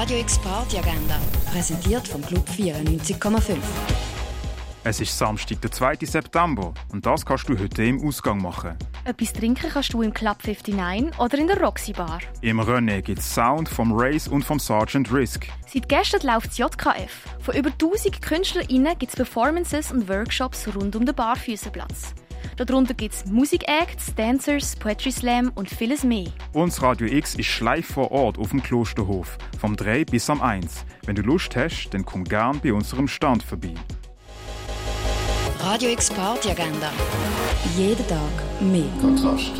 Radio X Party Agenda, präsentiert vom Club 94,5. Es ist Samstag, der 2. September und das kannst du heute im Ausgang machen. Etwas trinken kannst du im Club 59 oder in der Roxy Bar. Im René gibt es Sound vom Race und vom Sergeant Risk. Seit gestern läuft das JKF. Von über 1000 KünstlerInnen gibt es Performances und Workshops rund um den Barfüßerplatz. Darunter gibt es Musikacts, Dancers, Poetry Slam und vieles mehr. Uns Radio X ist live vor Ort auf dem Klosterhof, vom 3 bis am 1. Wenn du Lust hast, dann komm gern bei unserem Stand vorbei. Radio X Party Agenda. Jeden Tag mehr. Kontrast.